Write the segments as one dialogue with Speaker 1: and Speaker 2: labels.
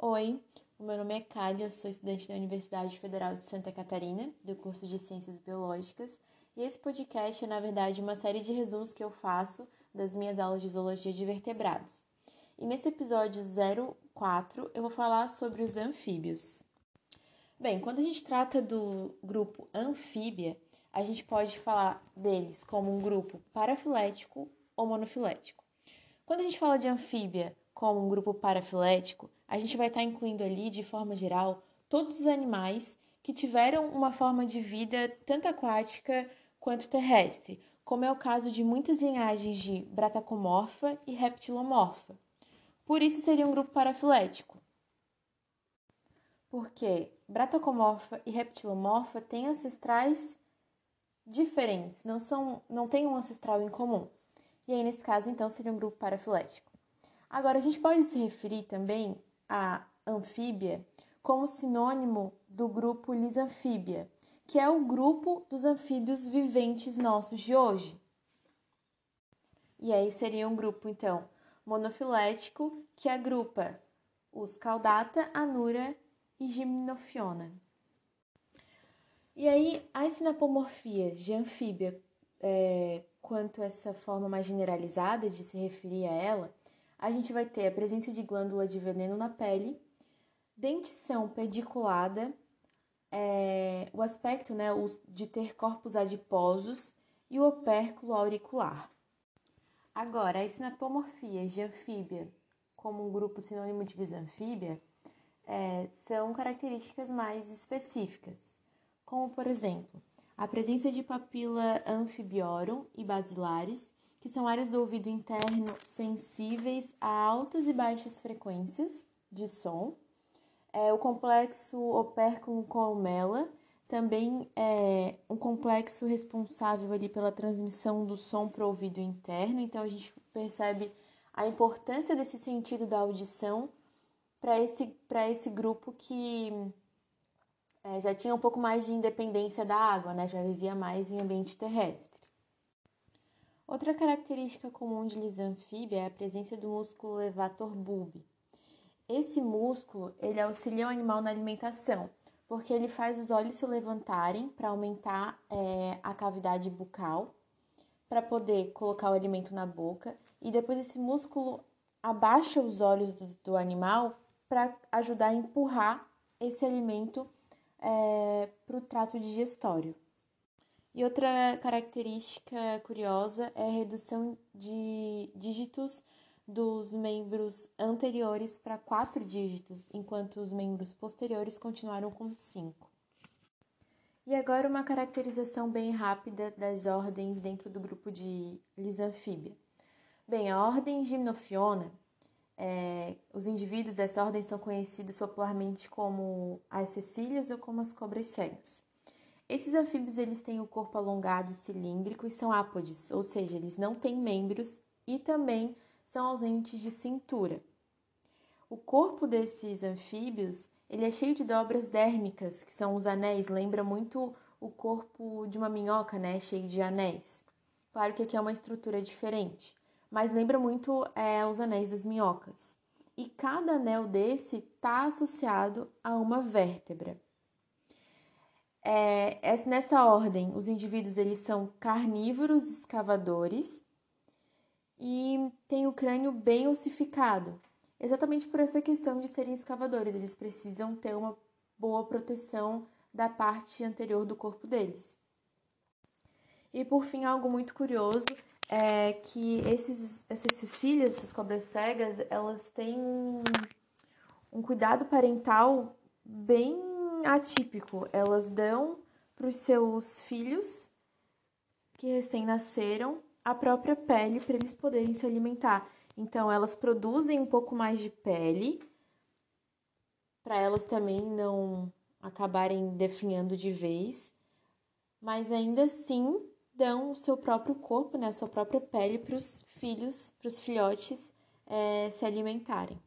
Speaker 1: Oi, o meu nome é Kali, eu sou estudante da Universidade Federal de Santa Catarina, do curso de Ciências Biológicas, e esse podcast é, na verdade, uma série de resumos que eu faço das minhas aulas de zoologia de vertebrados. E nesse episódio 04 eu vou falar sobre os anfíbios. Bem, quando a gente trata do grupo anfíbia, a gente pode falar deles como um grupo parafilético ou monofilético. Quando a gente fala de anfíbia como um grupo parafilético, a gente vai estar incluindo ali, de forma geral, todos os animais que tiveram uma forma de vida tanto aquática quanto terrestre, como é o caso de muitas linhagens de Bratacomorfa e Reptilomorfa. Por isso seria um grupo parafilético. Porque Bratacomorfa e Reptilomorfa têm ancestrais diferentes, não são, não têm um ancestral em comum. E aí nesse caso então seria um grupo parafilético. Agora a gente pode se referir também à anfíbia como sinônimo do grupo Lisanfíbia, que é o grupo dos anfíbios viventes nossos de hoje. E aí seria um grupo então monofilético que agrupa os Caudata, Anura e Gimnophiona. E aí, as sinapomorfias de anfíbia, é, quanto essa forma mais generalizada de se referir a ela, a gente vai ter a presença de glândula de veneno na pele, dentição pediculada, é, o aspecto né, de ter corpos adiposos e o opérculo auricular. Agora, as sinapomorfias de anfíbia, como um grupo sinônimo de bisanfíbia, é, são características mais específicas, como, por exemplo, a presença de papila anfibiorum e basilares, que são áreas do ouvido interno sensíveis a altas e baixas frequências de som, é, o complexo opérculo columela, também é um complexo responsável ali pela transmissão do som para o ouvido interno, então a gente percebe a importância desse sentido da audição para esse, esse grupo que é, já tinha um pouco mais de independência da água, né? já vivia mais em ambiente terrestre. Outra característica comum de lisanfíbia é a presença do músculo levator bulbi. Esse músculo ele auxilia o animal na alimentação, porque ele faz os olhos se levantarem para aumentar é, a cavidade bucal, para poder colocar o alimento na boca, e depois esse músculo abaixa os olhos do, do animal para ajudar a empurrar esse alimento é, para o trato digestório. E outra característica curiosa é a redução de dígitos dos membros anteriores para quatro dígitos, enquanto os membros posteriores continuaram com cinco. E agora uma caracterização bem rápida das ordens dentro do grupo de Lisanfíbia. Bem, a ordem Gimnophiona, é, os indivíduos dessa ordem são conhecidos popularmente como as cecílias ou como as cobras cegas. Esses anfíbios eles têm o corpo alongado, cilíndrico e são ápodes, ou seja, eles não têm membros e também são ausentes de cintura. O corpo desses anfíbios ele é cheio de dobras dérmicas, que são os anéis, lembra muito o corpo de uma minhoca, né, cheio de anéis. Claro que aqui é uma estrutura diferente, mas lembra muito é, os anéis das minhocas. E cada anel desse está associado a uma vértebra. É, é, nessa ordem, os indivíduos eles são carnívoros escavadores e tem o crânio bem ossificado. Exatamente por essa questão de serem escavadores, eles precisam ter uma boa proteção da parte anterior do corpo deles. E por fim, algo muito curioso é que esses, essas cecílias, essas cobras cegas, elas têm um cuidado parental bem atípico. Elas dão para os seus filhos que recém-nasceram a própria pele para eles poderem se alimentar. Então, elas produzem um pouco mais de pele para elas também não acabarem definhando de vez, mas ainda assim dão o seu próprio corpo, né, a sua própria pele para os filhos, para os filhotes é, se alimentarem.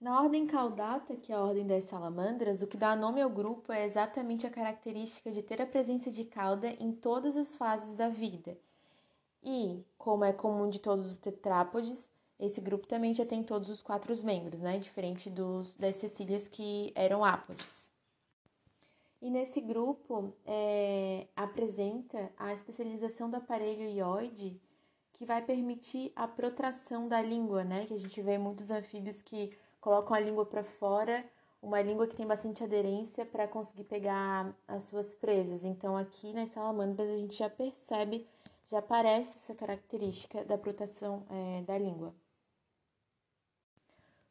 Speaker 1: Na ordem caudata, que é a ordem das salamandras, o que dá nome ao grupo é exatamente a característica de ter a presença de cauda em todas as fases da vida, e, como é comum de todos os tetrápodes, esse grupo também já tem todos os quatro membros, né? Diferente dos, das cecílias que eram ápodes. E nesse grupo é, apresenta a especialização do aparelho ióide, que vai permitir a protração da língua, né? Que a gente vê muitos anfíbios que colocam a língua para fora, uma língua que tem bastante aderência para conseguir pegar as suas presas. Então, aqui nas salamandras a gente já percebe, já aparece essa característica da protração é, da língua.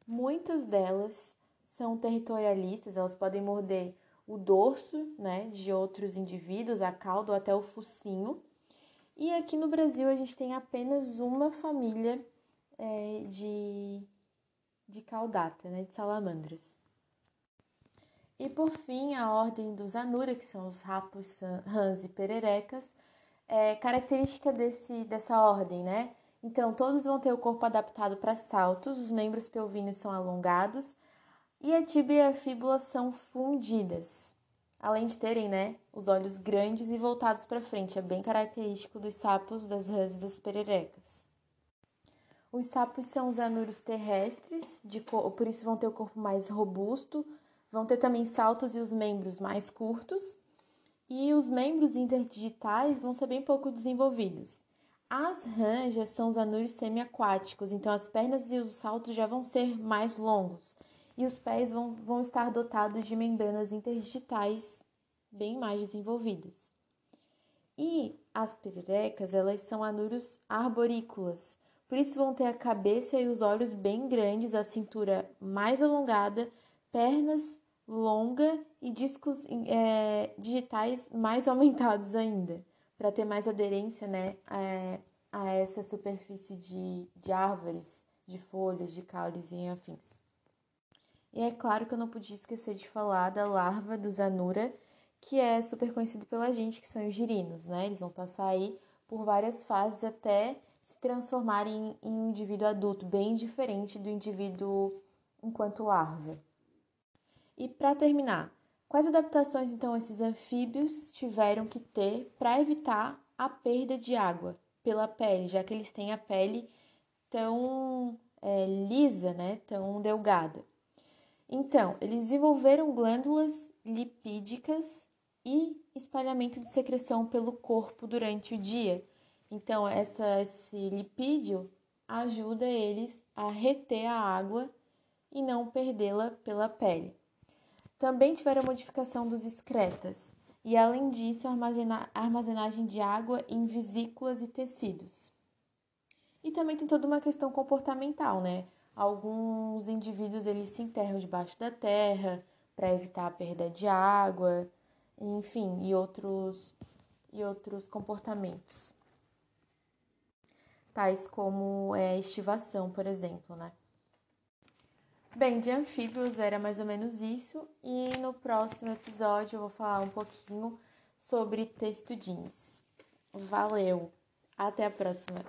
Speaker 1: Muitas delas são territorialistas, elas podem morder o dorso né, de outros indivíduos, a cauda ou até o focinho. E aqui no Brasil a gente tem apenas uma família é, de, de caudata, né, de salamandras. E por fim, a ordem dos Anura, que são os rapos, rãs e pererecas, é característica desse, dessa ordem, né? Então, todos vão ter o corpo adaptado para saltos, os membros pelvíneos são alongados e a tíbia e a fíbula são fundidas. Além de terem, né, os olhos grandes e voltados para frente, é bem característico dos sapos, das rãs e das pererecas. Os sapos são os anuros terrestres, de, por isso vão ter o corpo mais robusto, vão ter também saltos e os membros mais curtos, e os membros interdigitais vão ser bem pouco desenvolvidos. As ranjas são os anuros semiaquáticos, então as pernas e os saltos já vão ser mais longos e os pés vão, vão estar dotados de membranas interdigitais bem mais desenvolvidas. E as pererecas, elas são anuros arborícolas, por isso vão ter a cabeça e os olhos bem grandes, a cintura mais alongada, pernas longa e discos é, digitais mais aumentados ainda para ter mais aderência né, a, a essa superfície de, de árvores, de folhas, de caules e afins. E é claro que eu não podia esquecer de falar da larva do Zanura, que é super conhecido pela gente, que são os girinos, né? Eles vão passar aí por várias fases até se transformarem em um indivíduo adulto, bem diferente do indivíduo enquanto larva. E para terminar, Quais adaptações então esses anfíbios tiveram que ter para evitar a perda de água pela pele, já que eles têm a pele tão é, lisa, né, tão delgada? Então, eles desenvolveram glândulas lipídicas e espalhamento de secreção pelo corpo durante o dia. Então, essa, esse lipídio ajuda eles a reter a água e não perdê-la pela pele. Também tiveram modificação dos excretas e, além disso, a armazenagem de água em vesículas e tecidos. E também tem toda uma questão comportamental, né? Alguns indivíduos eles se enterram debaixo da terra para evitar a perda de água, enfim, e outros e outros comportamentos. Tais como é, estivação, por exemplo, né? Bem, de anfíbios era mais ou menos isso, e no próximo episódio eu vou falar um pouquinho sobre textudins. Valeu! Até a próxima!